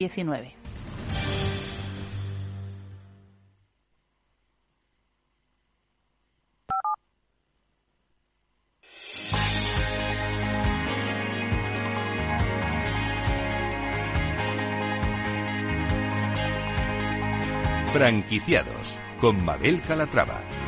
19. Franquiciados con Mabel Calatrava.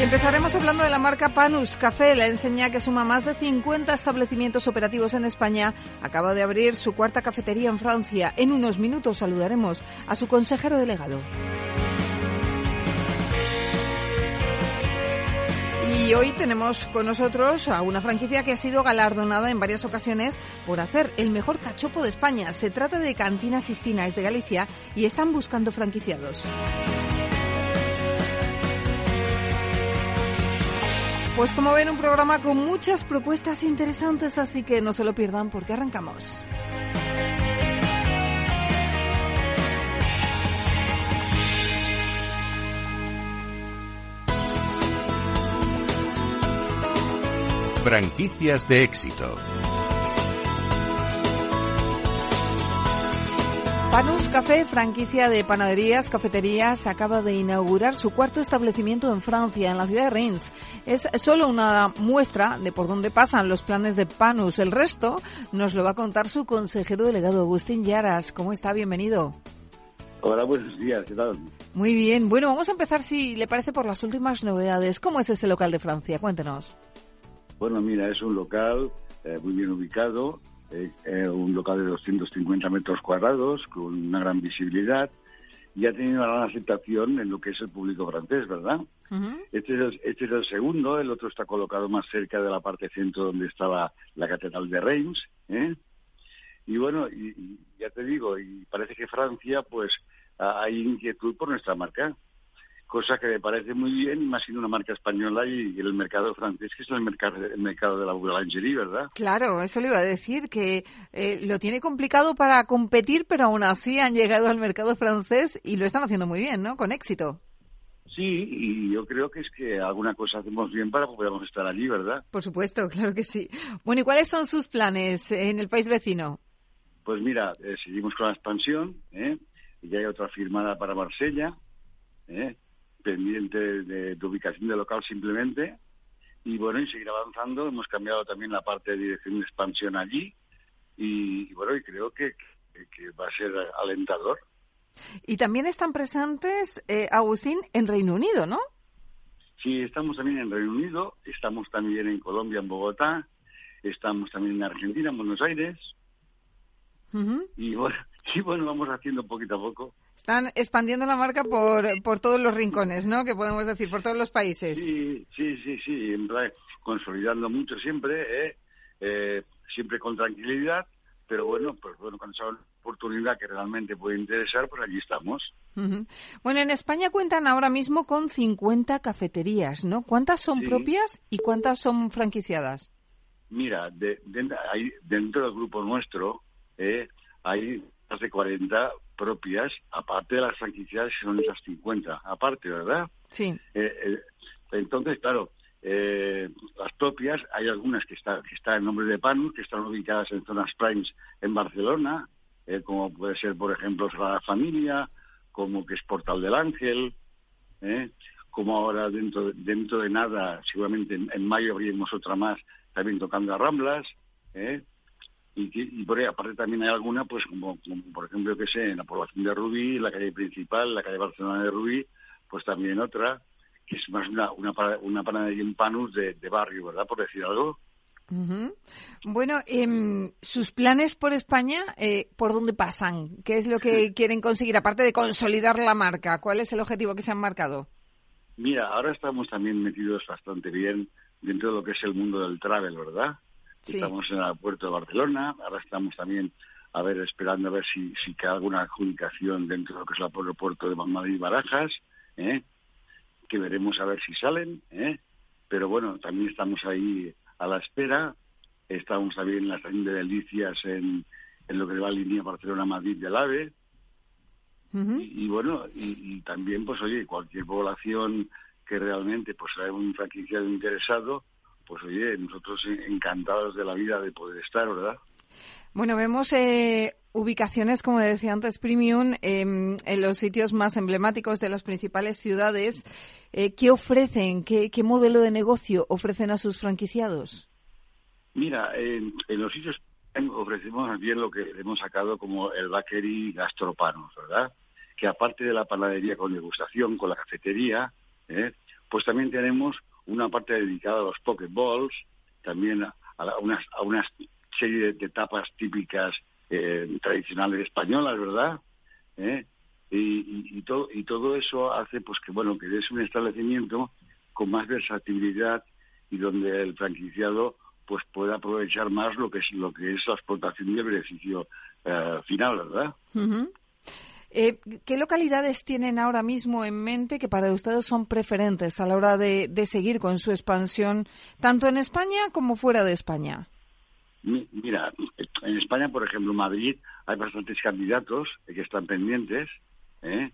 Y empezaremos hablando de la marca Panus Café, la enseña que suma más de 50 establecimientos operativos en España. Acaba de abrir su cuarta cafetería en Francia. En unos minutos saludaremos a su consejero delegado. Y hoy tenemos con nosotros a una franquicia que ha sido galardonada en varias ocasiones por hacer el mejor cachopo de España. Se trata de Cantina Sistina, es de Galicia, y están buscando franquiciados. Pues como ven, un programa con muchas propuestas interesantes, así que no se lo pierdan porque arrancamos. Franquicias de éxito. Panus Café, franquicia de panaderías, cafeterías, acaba de inaugurar su cuarto establecimiento en Francia, en la ciudad de Reims. Es solo una muestra de por dónde pasan los planes de Panus. El resto nos lo va a contar su consejero delegado, Agustín Yaras. ¿Cómo está? Bienvenido. Hola, buenos días. ¿Qué tal? Muy bien. Bueno, vamos a empezar, si le parece, por las últimas novedades. ¿Cómo es ese local de Francia? Cuéntenos. Bueno, mira, es un local eh, muy bien ubicado, eh, eh, un local de 250 metros cuadrados, con una gran visibilidad, y ha tenido una gran aceptación en lo que es el público francés, ¿verdad? este, es el, este es el segundo, el otro está colocado más cerca de la parte centro donde estaba la Catedral de Reims, ¿eh? Y bueno, y, y ya te digo, y parece que Francia, pues, ha- hay inquietud por nuestra marca cosa que me parece muy bien, más siendo una marca española y, y el mercado francés, que es el mercado, el mercado de la boulangerie, ¿verdad? Claro, eso le iba a decir, que eh, lo tiene complicado para competir, pero aún así han llegado al mercado francés y lo están haciendo muy bien, ¿no? Con éxito. Sí, y yo creo que es que alguna cosa hacemos bien para que podamos estar allí, ¿verdad? Por supuesto, claro que sí. Bueno, ¿y cuáles son sus planes en el país vecino? Pues mira, eh, seguimos con la expansión, ¿eh? Y ya hay otra firmada para Marsella, ¿eh? Pendiente de, de ubicación de local simplemente. Y bueno, y seguir avanzando. Hemos cambiado también la parte de dirección de expansión allí. Y, y bueno, y creo que, que- que va a ser alentador. Y también están presentes, eh, Agustín, en Reino Unido, ¿no? Sí, estamos también en Reino Unido, estamos también en Colombia, en Bogotá, estamos también en Argentina, en Buenos Aires. Y bueno, y bueno, vamos haciendo poquito a poco. Están expandiendo la marca por, por todos los rincones, ¿no? Que podemos decir, por todos los países. Sí, sí, sí, sí, consolidando mucho siempre, ¿eh? Eh, siempre con tranquilidad, pero bueno, pues bueno, con esa oportunidad que realmente puede interesar, pues allí estamos. Bueno, en España cuentan ahora mismo con 50 cafeterías, ¿no? ¿Cuántas son Sí. propias y cuántas son franquiciadas? Mira, de, de- hay- dentro del grupo nuestro eh, hay más de 40 propias, aparte de las franquicias que son esas 50, aparte, ¿verdad? Sí. Eh, eh, entonces, claro, eh, las propias, hay algunas que, está, que están en nombre de Panus, que están ubicadas en zonas primes en Barcelona, eh, como puede ser, por ejemplo, Sagrada Familia, como que es Portal del Ángel, eh, como ahora dentro, dentro de nada, seguramente en, en mayo abriremos otra más, también tocando a Ramblas, eh, y, que- y por ahí, aparte también hay alguna, pues como, como, por ejemplo, que sé, en la población de Rubí, la calle principal, la calle Barcelona de Rubí, pues también otra, que es más una, una, una panadería en panus de, de barrio, ¿verdad? Por decir algo. Ujú. Bueno, em, sus planes por España, eh, ¿por dónde pasan? ¿Qué es lo que quieren conseguir? Aparte de consolidar la marca, ¿cuál es el objetivo que se han marcado? Mira, ahora estamos también metidos bastante bien dentro de lo que es el mundo del travel, ¿verdad? Sí. Estamos en el puerto de Barcelona, ahora estamos también a ver, esperando a ver si, si cae alguna adjudicación dentro de lo que es el aeropuerto de Madrid y Barajas, ¿eh? que veremos a ver si salen, ¿eh? pero bueno, también estamos ahí a la espera. Estamos también en la estación de delicias en, en lo que va a línea Barcelona-Madrid del AVE. y, bueno, y, también, pues oye, cualquier población que realmente pues haya un franquiciado interesado, pues oye, nosotros encantados de la vida de poder estar, ¿verdad? Bueno, vemos eh, ubicaciones, como decía antes, premium em, en los sitios más emblemáticos de las principales ciudades. Eh, ¿Qué ofrecen? ¿Qué, modelo de negocio ofrecen a sus franquiciados? Mira, en, los sitios ofrecemos bien lo que hemos sacado como el bakery gastropanos, ¿verdad? Que aparte de la panadería con degustación, con la cafetería, ¿eh? pues también tenemos una parte dedicada a los pokeballs, también a, unas, a unas serie de, tapas típicas eh, tradicionales españolas, ¿verdad? ¿Eh? Y, todo, y todo eso hace pues que bueno que es un establecimiento con más versatilidad y donde el franquiciado pues pueda aprovechar más lo que es lo que es la explotación y el beneficio eh, final, ¿verdad? ¿Qué localidades tienen ahora mismo en mente que para ustedes son preferentes a la hora de, de seguir con su expansión, tanto en España como fuera de España? Mira, en España, por ejemplo, en Madrid, hay bastantes candidatos que están pendientes, ¿eh?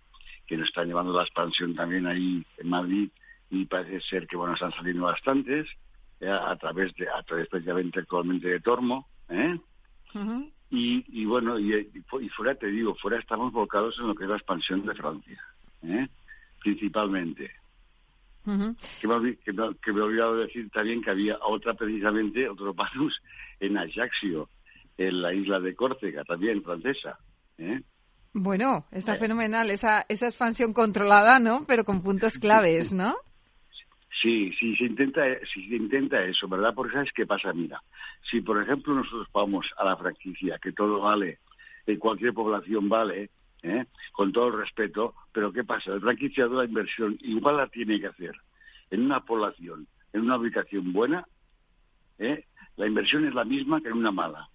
que nos están llevando la expansión también ahí en Madrid y parece ser que bueno están saliendo bastantes ¿eh? a través de a través especialmente actualmente de Tormo ¿eh? Y, y, bueno y, y, fuera te digo fuera estamos volcados en lo que es la expansión de Francia ¿eh? principalmente que, me, que, he olvidado decir también que había otra precisamente, otro Panus en Ajaccio, en la isla de Córcega, también francesa. ¿eh? Bueno, está eh. fenomenal esa, esa expansión controlada, ¿no? Pero con puntos claves, ¿no? Sí, sí, se intenta, si se intenta eso, ¿verdad? Porque ¿sabes qué pasa? Mira, si por ejemplo nosotros vamos a la franquicia, que todo vale, en cualquier población vale, ¿eh? con todo el respeto, pero ¿qué pasa? El franquiciado la inversión igual la tiene que hacer en una población, en una ubicación buena, ¿eh? la inversión es la misma que en una mala.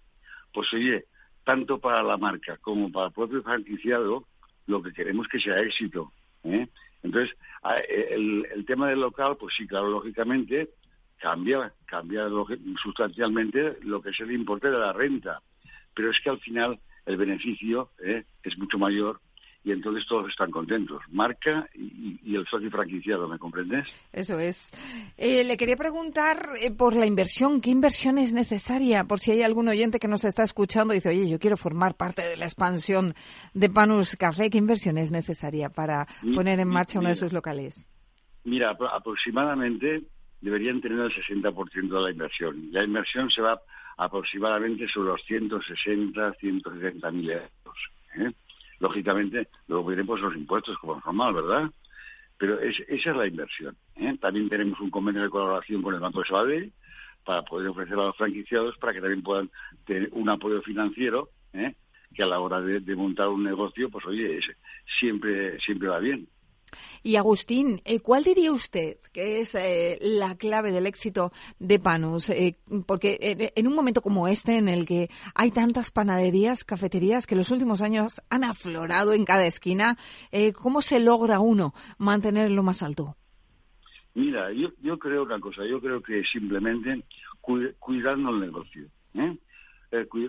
Pues oye, tanto para la marca como para el propio franquiciado, lo que queremos que sea éxito. ¿eh? Entonces, el, el, tema del local, pues sí, claro, lógicamente cambia, cambia sustancialmente lo que es el importe de la renta. Pero es que al final el beneficio ¿eh? es mucho mayor y entonces todos están contentos, marca y, el socio franquiciado, ¿me comprendes? Eso es. Eh, le quería preguntar eh, por la inversión, ¿qué inversión es necesaria? Por si hay algún oyente que nos está escuchando y dice, oye, yo quiero formar parte de la expansión de Panus Café, ¿qué inversión es necesaria para poner en marcha uno de sus locales? Mira, aproximadamente deberían tener el 60% de la inversión. La inversión se va aproximadamente sobre los 160, 170 mil euros. ¿eh? Lógicamente, luego veremos los impuestos como es normal, ¿verdad? Pero esa es la inversión. ¿eh? También tenemos un convenio de colaboración con el Banco de Sabadell para poder ofrecer a los franquiciados para que también puedan tener un apoyo financiero ¿eh? que a la hora de, montar un negocio, pues oye, siempre, siempre va bien. Y Agustín, eh, ¿cuál diría usted que es eh, la clave del éxito de Panus? Eh, porque en un momento como este, en el que hay tantas panaderías, cafeterías que en los últimos años han aflorado en cada esquina, ¿cómo se logra uno mantener lo más alto? Mira, yo, yo creo una cosa, yo creo que simplemente cuidando el negocio,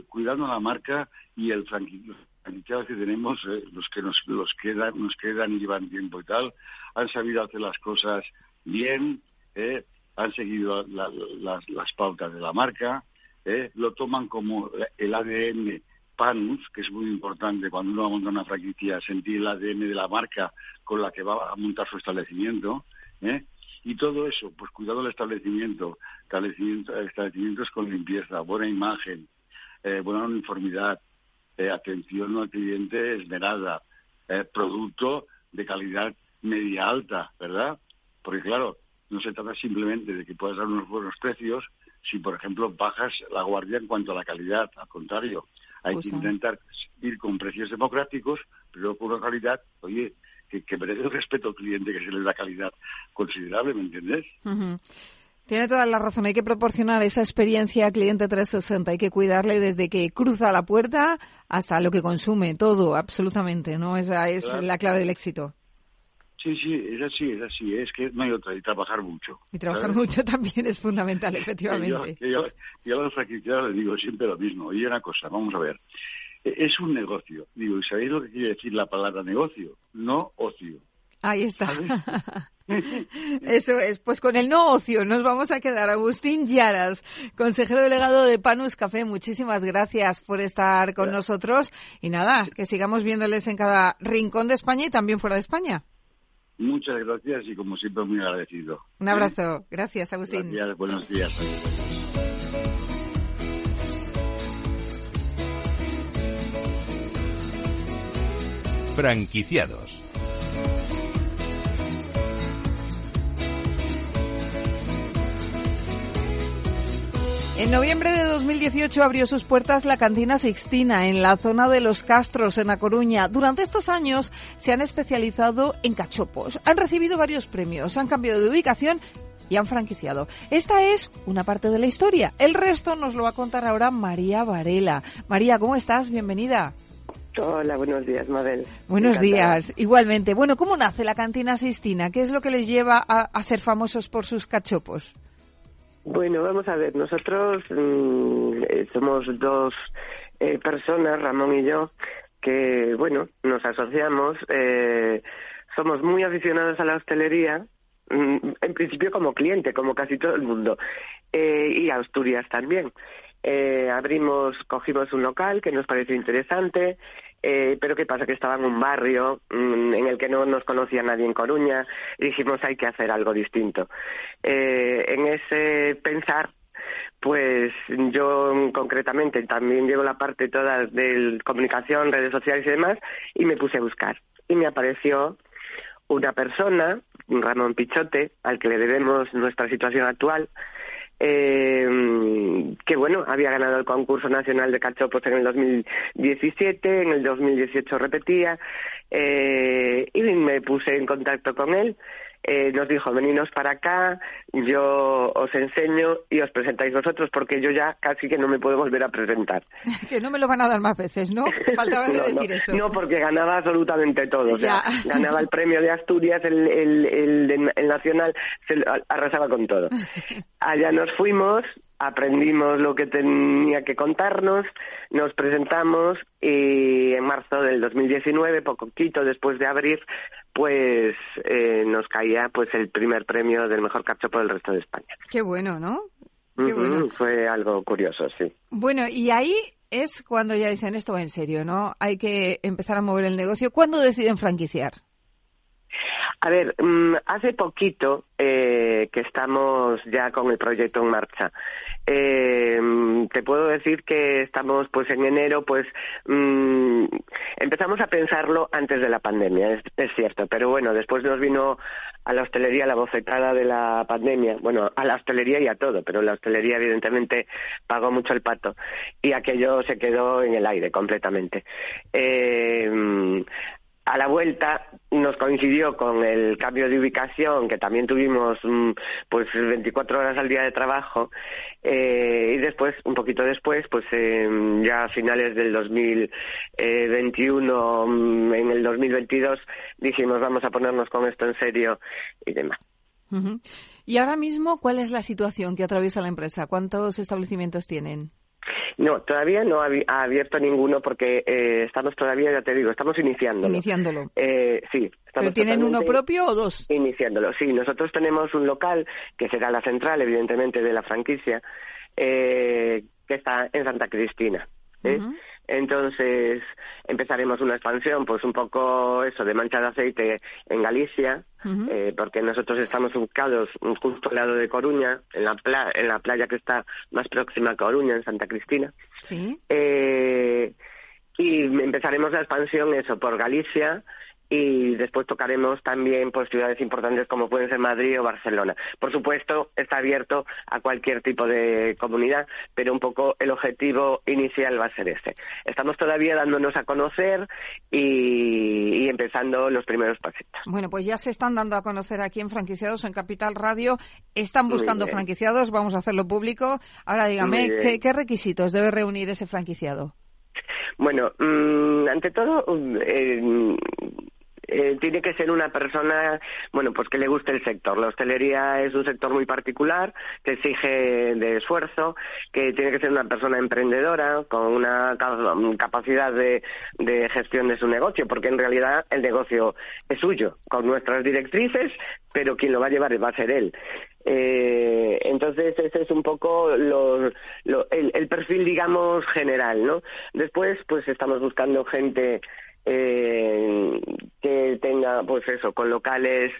cuidando la marca y el franquicio que tenemos, eh, los que nos los quedan, nos quedan y llevan tiempo y tal, han sabido hacer las cosas bien, eh, han seguido las, pautas de la marca, eh, lo toman como el ADN PANUS, que es muy importante cuando uno va a montar una franquicia, sentir el ADN de la marca con la que va a montar su establecimiento, y todo eso, pues cuidado del establecimiento, establecimiento, establecimientos con limpieza, buena imagen, buena uniformidad, eh, atención al cliente esmerada, eh, producto de calidad media alta, ¿verdad? Porque claro, no se trata simplemente de que puedas dar unos buenos precios si, por ejemplo, bajas la guardia en cuanto a la calidad. Al contrario, hay que intentar ir con precios democráticos, pero con una calidad, oye, que, que merece el respeto al cliente, que se le da calidad considerable, ¿me entiendes? Tiene toda la razón. Hay que proporcionar esa experiencia cliente 360. Hay que cuidarle desde que cruza la puerta hasta lo que consume, todo, absolutamente. ¿no? Esa es la clave del éxito. Sí, sí, es así, es así, es que no hay otra, y trabajar mucho. Y trabajar mucho también es fundamental, efectivamente. yo, yo, a los franquiciados les digo siempre lo mismo. Y una cosa, vamos a ver, e, es un negocio. Digo, ¿y sabéis lo que quiere decir la palabra negocio? No ocio. Ahí está. Eso es. Pues con el no ocio nos vamos a quedar. Agustín Yaras, consejero delegado de Panus Café, muchísimas gracias por estar con nosotros. Y nada, que sigamos viéndoles en cada rincón de España y también fuera de España. Muchas gracias y como siempre muy agradecido. Un abrazo. Gracias, Agustín. Gracias, buenos días. Franquiciados En noviembre de 2018 abrió sus puertas la cantina Sixtina en la zona de Los Castros, en A Coruña. Durante estos años se han especializado en cachopos. Han recibido varios premios, han cambiado de ubicación y han franquiciado. Esta es una parte de la historia. El resto nos lo va a contar ahora María Varela. María, ¿cómo estás? Bienvenida. Hola, buenos días, Mabel. Buenos días, igualmente. Bueno, ¿cómo nace la cantina Sistina? ¿Qué es lo que les lleva a ser famosos por sus cachopos? Bueno, vamos a ver, nosotros mm, eh, somos dos eh, personas, Ramón y yo, que, bueno, nos asociamos, eh, somos muy aficionados a la hostelería, mm, en principio como cliente, como casi todo el mundo, y a Asturias también. abrimos, cogimos un local que nos pareció interesante, eh, pero ¿qué pasa? Que estaba en un barrio mm, en el que no nos conocía nadie en Coruña y dijimos hay que hacer algo distinto. Eh, en ese pensar, pues yo concretamente también llevo la parte toda de comunicación, redes sociales y demás, y me puse a buscar. Y me apareció una persona, Ramón Pichote, al que le debemos nuestra situación actual, eh, que bueno, había ganado el concurso nacional de cachopos en el 2017, en el 2018 repetía, eh, y me puse en contacto con él eh, nos dijo, veninos para acá, yo os enseño y os presentáis vosotros, porque yo ya casi que no me puedo volver a presentar. que no me lo van a dar más veces, ¿no? Faltaba decir eso. No, porque ganaba absolutamente todo. O sea, ganaba el premio de Asturias, el, el, el nacional, se arrasaba con todo. Allá nos fuimos, aprendimos lo que tenía que contarnos, nos presentamos y en marzo del 2019, poquito después de abrir, pues eh, nos caía pues el primer premio del mejor cachopo del resto de España. Qué bueno, ¿no? Qué bueno. Fue algo curioso, sí. Bueno, y ahí es cuando ya dicen esto va en serio, ¿no? Hay que empezar a mover el negocio. ¿Cuándo deciden franquiciar? A ver, mm, hace poquito eh, que estamos ya con el proyecto en marcha. Eh, te puedo decir que estamos pues en enero pues mm, empezamos a pensarlo antes de la pandemia es, cierto pero bueno después nos vino a la hostelería la bofetada de la pandemia bueno a la hostelería y a todo pero la hostelería evidentemente pagó mucho el pato y aquello se quedó en el aire completamente eh, a la vuelta nos coincidió con el cambio de ubicación, que también tuvimos mm, pues 24 horas al día de trabajo, eh, y después, un poquito después, pues em, ya a finales del 2021, mm, en el 2022, dijimos vamos a ponernos con esto en serio y demás. Y ahora mismo, ¿cuál es la situación que atraviesa la empresa? ¿Cuántos establecimientos tienen? No, todavía no ha abierto ninguno porque eh, estamos todavía, ya te digo, estamos iniciándolo. Iniciándolo. Eh, sí. ¿Pero tienen uno propio o dos? Iniciándolo, sí. Nosotros tenemos un local que será la central, evidentemente, de la franquicia, eh, que está en Santa Cristina. ¿eh? Entonces empezaremos una expansión, pues un poco eso de mancha de aceite en Galicia, eh, porque nosotros estamos ubicados justo al lado de Coruña, en la, en la playa que está más próxima a Coruña, en Santa Cristina. Sí. Eh, y empezaremos la expansión eso por Galicia y después tocaremos también por ciudades importantes como pueden ser Madrid o Barcelona. Por supuesto, está abierto a cualquier tipo de comunidad, pero un poco el objetivo inicial va a ser este. Estamos todavía dándonos a conocer y, empezando los primeros pasitos. Bueno, pues ya se están dando a conocer aquí en Franquiciados, en Capital Radio. Están buscando franquiciados, vamos a hacerlo público. Ahora dígame, ¿qué, requisitos debe reunir ese franquiciado? Bueno, mm, ante todo, eh, eh, tiene que ser una persona, bueno, pues que le guste el sector. La hostelería es un sector muy particular, que exige de esfuerzo, que tiene que ser una persona emprendedora, con una capacidad de, de gestión de su negocio, porque en realidad el negocio es suyo, con nuestras directrices, pero quien lo va a llevar va a ser él. Eh, entonces ese es un poco lo, el, el, perfil, digamos, general, ¿no? Después, pues estamos buscando gente eh, que tenga, pues eso, con locales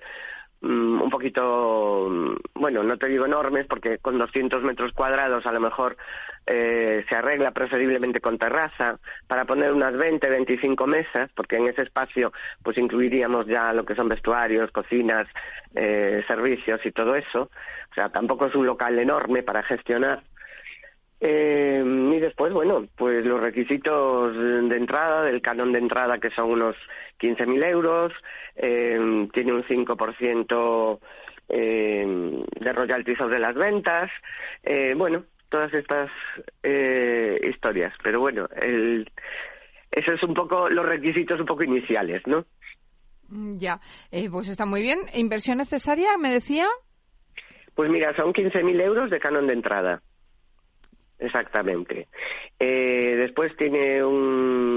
mm, un poquito, mm, bueno, no te digo enormes, porque con 200 metros cuadrados a lo mejor eh, se arregla preferiblemente con terraza, para poner unas 20, 25 mesas, porque en ese espacio pues incluiríamos ya lo que son vestuarios, cocinas, eh, servicios y todo eso. O sea, tampoco es un local enorme para gestionar. Eh, y después, bueno, pues los requisitos de entrada, del canon de entrada, que son unos 15.000 euros, eh, tiene un 5% eh, de royalties sobre las ventas, eh, bueno, todas estas eh, historias. Pero bueno, el, eso es un poco los requisitos un poco iniciales, ¿no? Mm, ya, eh, pues está muy bien. ¿Inversión necesaria, me decía? Pues mira, son 15.000 euros de canon de entrada. Exactamente. Eh, después tiene un,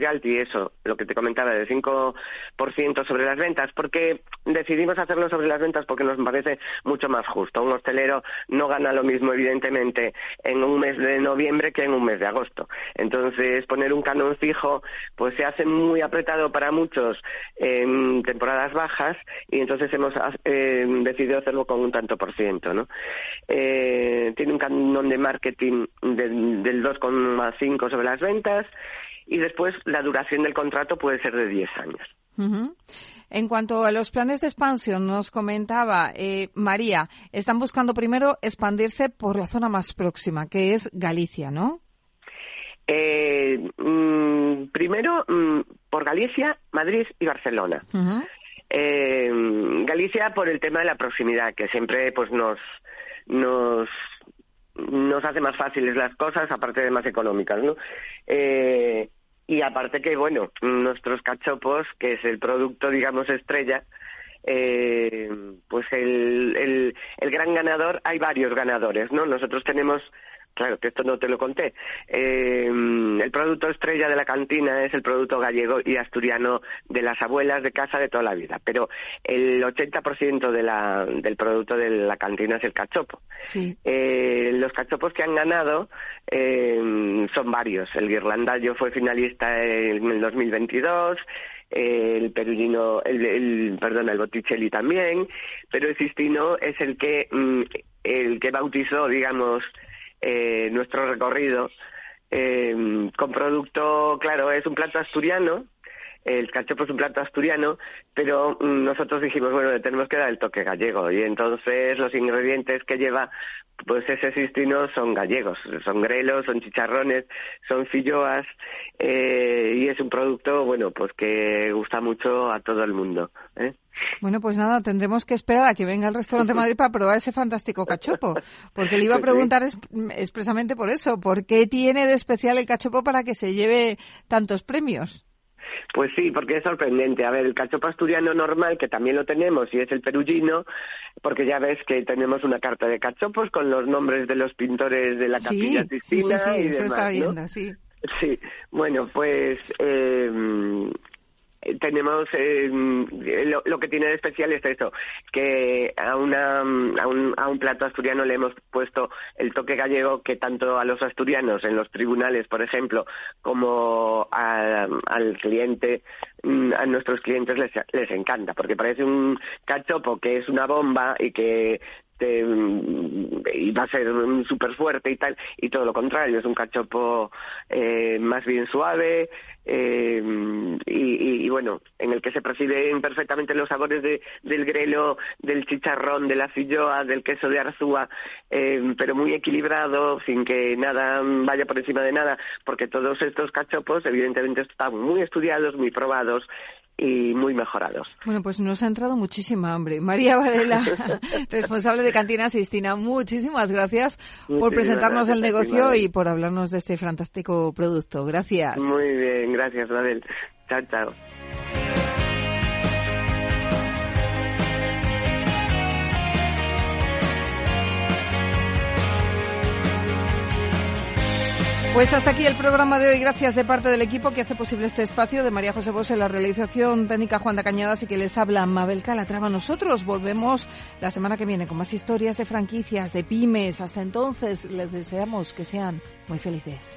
royalty, eso, lo que te comentaba, del 5% sobre las ventas, porque decidimos hacerlo sobre las ventas porque nos parece mucho más justo. Un hostelero no gana lo mismo, evidentemente, en un mes de noviembre que en un mes de agosto. Entonces, poner un canon fijo, pues se hace muy apretado para muchos en temporadas bajas y entonces hemos eh, decidido hacerlo con un tanto por ciento, ¿no? Eh, tiene un canon de marketing del, del 2,5 sobre las ventas y después la duración del contrato puede ser de 10 años. En cuanto a los planes de expansión, nos comentaba eh, María, están buscando primero expandirse por la zona más próxima, que es Galicia, ¿no? Eh, mm, primero mm, por Galicia, Madrid y Barcelona. eh, Galicia por el tema de la proximidad, que siempre pues nos nos nos hace más fáciles las cosas, aparte de más económicas, ¿no? Eh, y aparte que, bueno, nuestros cachopos, que es el producto, digamos, estrella, eh, pues el, el, el gran ganador, hay varios ganadores, ¿no? Nosotros tenemos Claro, que esto no te lo conté. Eh, el producto estrella de la cantina es el producto gallego y asturiano de las abuelas de casa de toda la vida, pero el 80% de la, del producto de la cantina es el cachopo. Sí. Eh, los cachopos que han ganado eh, son varios. El guirlandallo fue finalista en el 2022 el perugino, el, el, perdón, el Botticelli también, pero el Sistino es el que, mm, el que bautizó, digamos, eh, nuestro recorrido eh, con producto, claro, es un plato asturiano, el cachopo es un plato asturiano, pero mm, nosotros dijimos, bueno, le tenemos que dar el toque gallego y entonces los ingredientes que lleva pues ese sistino son gallegos, son grelos, son chicharrones, son filloas eh, y es un producto, bueno, pues que gusta mucho a todo el mundo. ¿eh? Bueno, pues nada, tendremos que esperar a que venga el restaurante de Madrid para probar ese fantástico cachopo, porque le iba a preguntar es, expresamente por eso, ¿por qué tiene de especial el cachopo para que se lleve tantos premios? Pues sí, porque es sorprendente. A ver, el cachopo asturiano normal, que también lo tenemos, y es el perugino, porque ya ves que tenemos una carta de cachopos con los nombres de los pintores de la capilla Sistina sí, sí, sí, y eso demás, está sí. Sí, bueno, pues eh, tenemos eh, lo, lo, que tiene de especial es eso que a una a un, a un plato asturiano le hemos puesto el toque gallego que tanto a los asturianos en los tribunales por ejemplo como al cliente a nuestros clientes les, les encanta porque parece un cachopo que es una bomba y que te, y va a ser súper fuerte y tal, y todo lo contrario, es un cachopo eh, más bien suave eh, y, y, bueno, en el que se perciben perfectamente los sabores de, del grelo, del chicharrón, de la filloa, del queso de arzúa, eh, pero muy equilibrado, sin que nada vaya por encima de nada, porque todos estos cachopos evidentemente están muy estudiados, muy probados, y muy mejorados. Bueno, pues nos ha entrado muchísima hambre. María Varela, responsable de Cantina Sistina, muchísimas gracias muchísimas por presentarnos gracias el negocio y por hablarnos de este fantástico producto. Gracias. Muy bien, gracias, Mabel. Chao, chao. Pues hasta aquí el programa de hoy. Gracias de parte del equipo que hace posible este espacio de María José Bosé, la realización técnica Juan de Cañadas y que les habla Mabel Calatrava. Nosotros volvemos la semana que viene con más historias de franquicias, de pymes. Hasta entonces les deseamos que sean muy felices.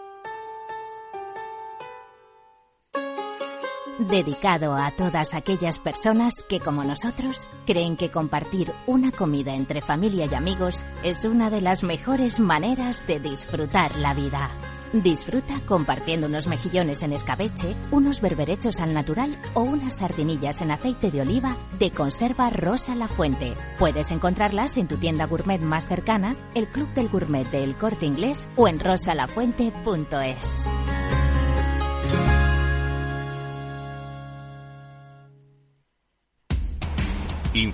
Dedicado a todas aquellas personas que, como nosotros, creen que compartir una comida entre familia y amigos es una de las mejores maneras de disfrutar la vida. Disfruta compartiendo unos mejillones en escabeche, unos berberechos al natural o unas sardinillas en aceite de oliva de conserva Rosa La Fuente. Puedes encontrarlas en tu tienda gourmet más cercana, el Club del Gourmet del Corte Inglés o en rosalafuente.es.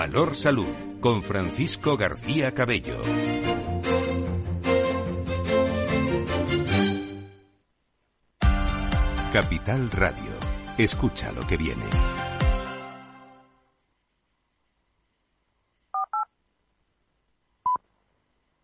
Valor Salud. Con Francisco García Cabello. Capital Radio. Escucha lo que viene.